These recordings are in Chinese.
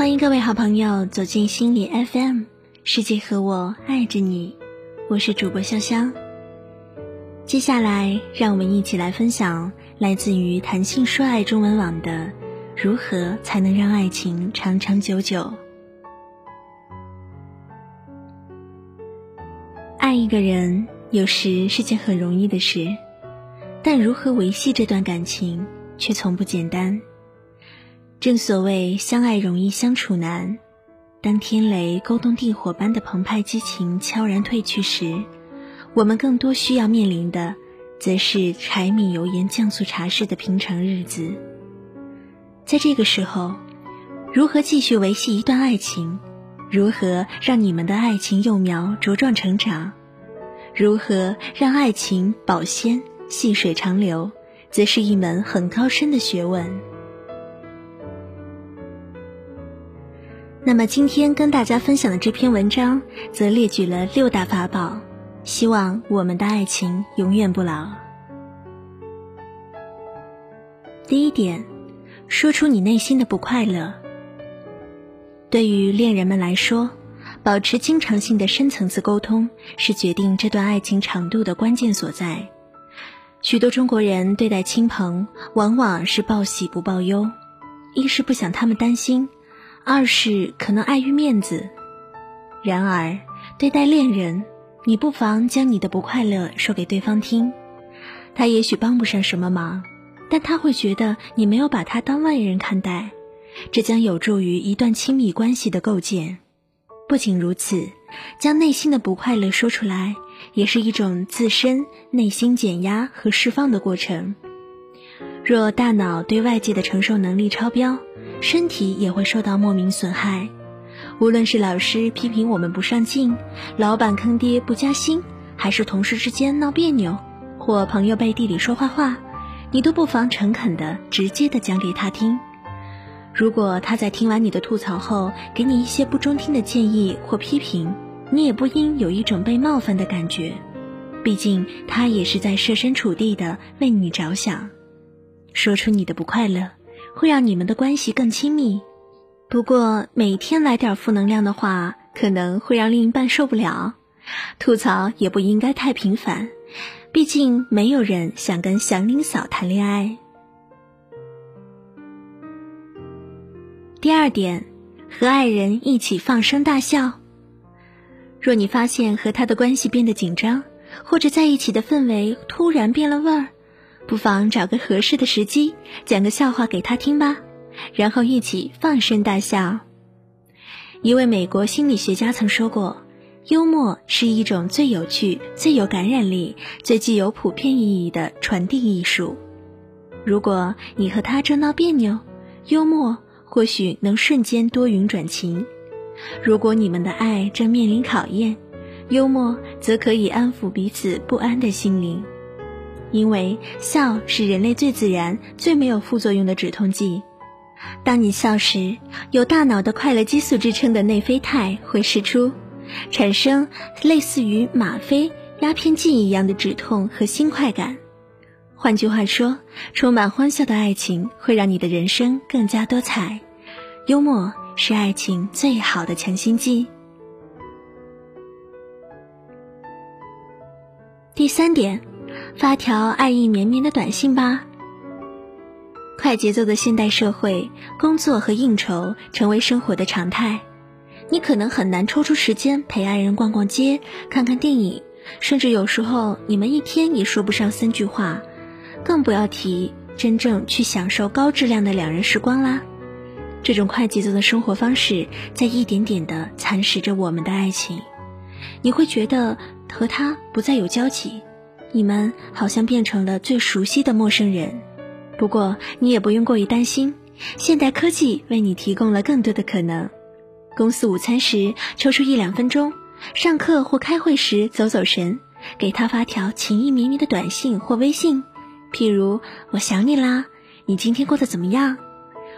欢迎各位好朋友走进心理 FM，世界和我爱着你，我是主播香香。接下来，让我们一起来分享来自于谈性说爱中文网的“如何才能让爱情长长久久”。爱一个人有时是件很容易的事，但如何维系这段感情却从不简单。正所谓相爱容易相处难，当天雷勾动地火般的澎湃激情悄然褪去时，我们更多需要面临的，则是柴米油盐酱醋茶式的平常日子。在这个时候，如何继续维系一段爱情？如何让你们的爱情幼苗茁壮成长？如何让爱情保鲜细水长流，则是一门很高深的学问。那么今天跟大家分享的这篇文章，则列举了六大法宝，希望我们的爱情永远不老。第一点，说出你内心的不快乐。对于恋人们来说，保持经常性的深层次沟通，是决定这段爱情长度的关键所在。许多中国人对待亲朋，往往是报喜不报忧，一是不想他们担心。二是可能碍于面子，然而对待恋人，你不妨将你的不快乐说给对方听，他也许帮不上什么忙，但他会觉得你没有把他当外人看待，这将有助于一段亲密关系的构建。不仅如此，将内心的不快乐说出来，也是一种自身内心减压和释放的过程。若大脑对外界的承受能力超标，身体也会受到莫名损害。无论是老师批评我们不上进，老板坑爹不加薪，还是同事之间闹别扭，或朋友背地里说坏话，你都不妨诚恳的、直接的讲给他听。如果他在听完你的吐槽后，给你一些不中听的建议或批评，你也不应有一种被冒犯的感觉，毕竟他也是在设身处地的为你着想。说出你的不快乐，会让你们的关系更亲密。不过每天来点负能量的话，可能会让另一半受不了。吐槽也不应该太频繁，毕竟没有人想跟祥林嫂谈恋爱。第二点，和爱人一起放声大笑。若你发现和他的关系变得紧张，或者在一起的氛围突然变了味儿。不妨找个合适的时机，讲个笑话给他听吧，然后一起放声大笑。一位美国心理学家曾说过：“幽默是一种最有趣、最有感染力、最具有普遍意义的传递艺术。”如果你和他正闹别扭，幽默或许能瞬间多云转晴；如果你们的爱正面临考验，幽默则可以安抚彼此不安的心灵。因为笑是人类最自然、最没有副作用的止痛剂。当你笑时，有大脑的快乐激素支撑的内啡肽会释出，产生类似于吗啡、鸦片剂一样的止痛和新快感。换句话说，充满欢笑的爱情会让你的人生更加多彩。幽默是爱情最好的强心剂。第三点。发条爱意绵绵的短信吧。快节奏的现代社会，工作和应酬成为生活的常态，你可能很难抽出时间陪爱人逛逛街、看看电影，甚至有时候你们一天也说不上三句话，更不要提真正去享受高质量的两人时光啦。这种快节奏的生活方式，在一点点的蚕食着我们的爱情，你会觉得和他不再有交集。你们好像变成了最熟悉的陌生人，不过你也不用过于担心，现代科技为你提供了更多的可能。公司午餐时抽出一两分钟，上课或开会时走走神，给他发条情意绵绵的短信或微信，譬如“我想你啦”，你今天过得怎么样？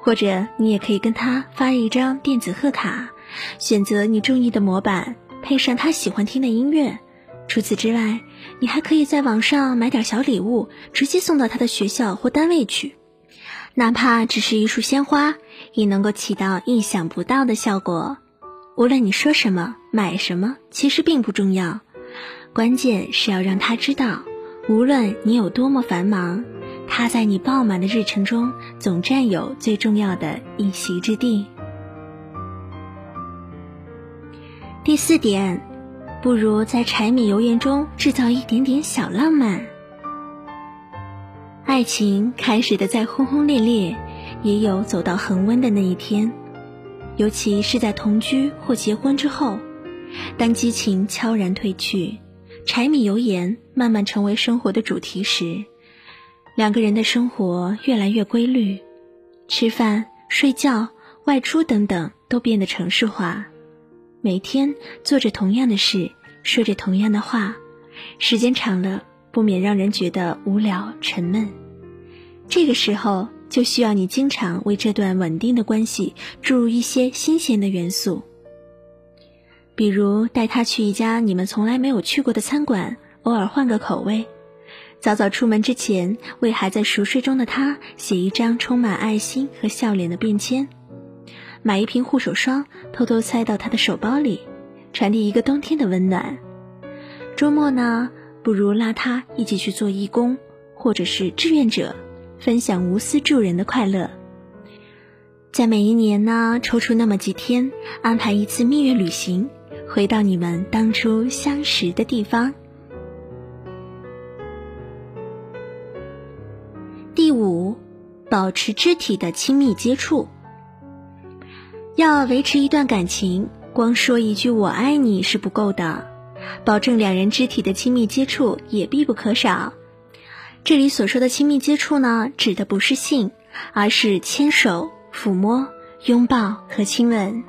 或者你也可以跟他发一张电子贺卡，选择你中意的模板，配上他喜欢听的音乐。除此之外，你还可以在网上买点小礼物，直接送到他的学校或单位去，哪怕只是一束鲜花、也能够起到意想不到的效果。无论你说什么、买什么，其实并不重要，关键是要让他知道，无论你有多么繁忙，他在你爆满的日程中总占有最重要的一席之地。第四点，不如在柴米油盐中制造一点点小浪漫。爱情开始的再轰轰烈烈，也有走到恒温的那一天。尤其是在同居或结婚之后，当激情悄然褪去，柴米油盐慢慢成为生活的主题时，两个人的生活越来越规律，吃饭、睡觉、外出等等都变得城市化，每天做着同样的事，说着同样的话，时间长了不免让人觉得无聊沉闷。这个时候。就需要你经常为这段稳定的关系注入一些新鲜的元素，比如带他去一家你们从来没有去过的餐馆，偶尔换个口味；早早出门之前为还在熟睡中的他写一张充满爱心和笑脸的便签；买一瓶护手霜偷偷塞到他的手包里，传递一个冬天的温暖。周末呢，不如拉他一起去做义工，或者是志愿者。分享无私助人的快乐，在每一年呢，抽出那么几天，安排一次蜜月旅行，回到你们当初相识的地方。第五，保持肢体的亲密接触。要维持一段感情，光说一句“我爱你”是不够的，保证两人肢体的亲密接触也必不可少。这里所说的亲密接触呢，指的不是性，而是牵手、抚摸、拥抱和亲吻。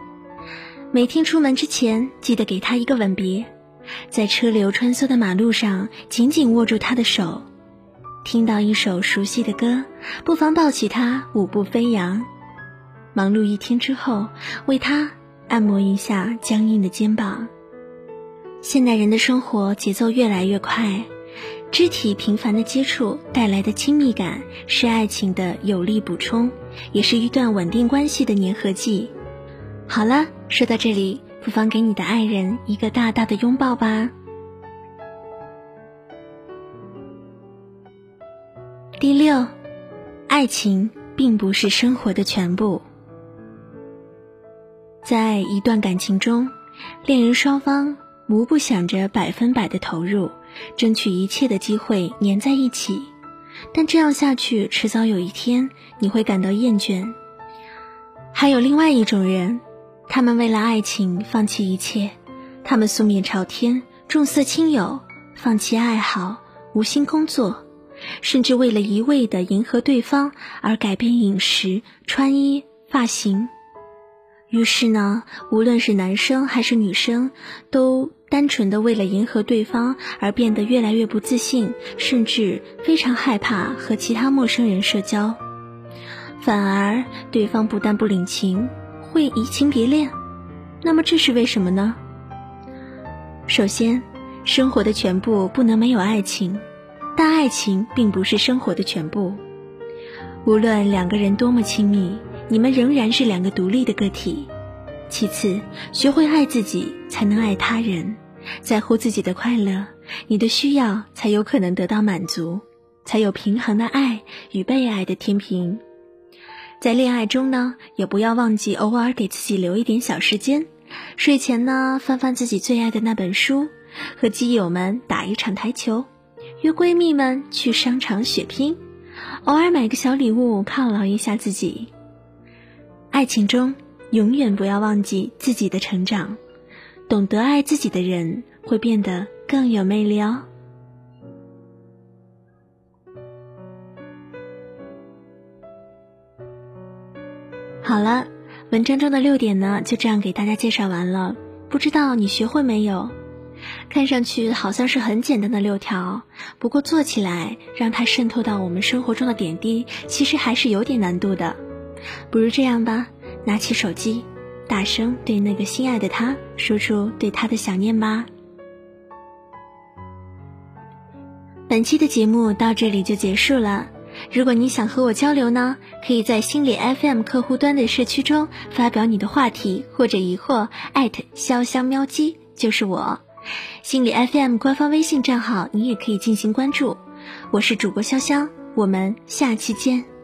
每天出门之前，记得给他一个吻别。在车流穿梭的马路上，紧紧握住他的手。听到一首熟悉的歌，不妨抱起他，舞步飞扬。忙碌一天之后，为他按摩一下僵硬的肩膀。现代人的生活节奏越来越快。肢体频繁的接触带来的亲密感是爱情的有力补充，也是一段稳定关系的粘合剂。好了，说到这里，不妨给你的爱人一个大大的拥抱吧。第六，爱情并不是生活的全部。在一段感情中，恋人双方无不想着百分百的投入。争取一切的机会粘在一起，但这样下去，迟早有一天你会感到厌倦。还有另外一种人，他们为了爱情放弃一切，他们素面朝天，重色轻友，放弃爱好，无心工作，甚至为了一味的迎合对方而改变饮食、穿衣、发型。于是呢，无论是男生还是女生，都。单纯的为了迎合对方而变得越来越不自信，甚至非常害怕和其他陌生人社交，反而对方不但不领情，会移情别恋。那么这是为什么呢？首先，生活的全部不能没有爱情，但爱情并不是生活的全部。无论两个人多么亲密，你们仍然是两个独立的个体。其次，学会爱自己，才能爱他人。在乎自己的快乐，你的需要才有可能得到满足，才有平衡的爱与被爱的天平。在恋爱中呢，也不要忘记偶尔给自己留一点小时间。睡前呢，翻翻自己最爱的那本书，和基友们打一场台球，约闺蜜们去商场血拼，偶尔买个小礼物犒劳一下自己。爱情中。永远不要忘记自己的成长，懂得爱自己的人会变得更有魅力哦。好了，文章中的六点呢，就这样给大家介绍完了。不知道你学会没有？看上去好像是很简单的六条，不过做起来，让它渗透到我们生活中的点滴，其实还是有点难度的。不如这样吧。拿起手机，大声对那个心爱的他说出对他的想念吧。本期的节目到这里就结束了。如果你想和我交流呢，可以在心理 FM 客户端的社区中发表你的话题或者疑惑，艾特潇湘喵姬就是我。心理 FM 官方微信账号你也可以进行关注。我是主播潇湘，我们下期见。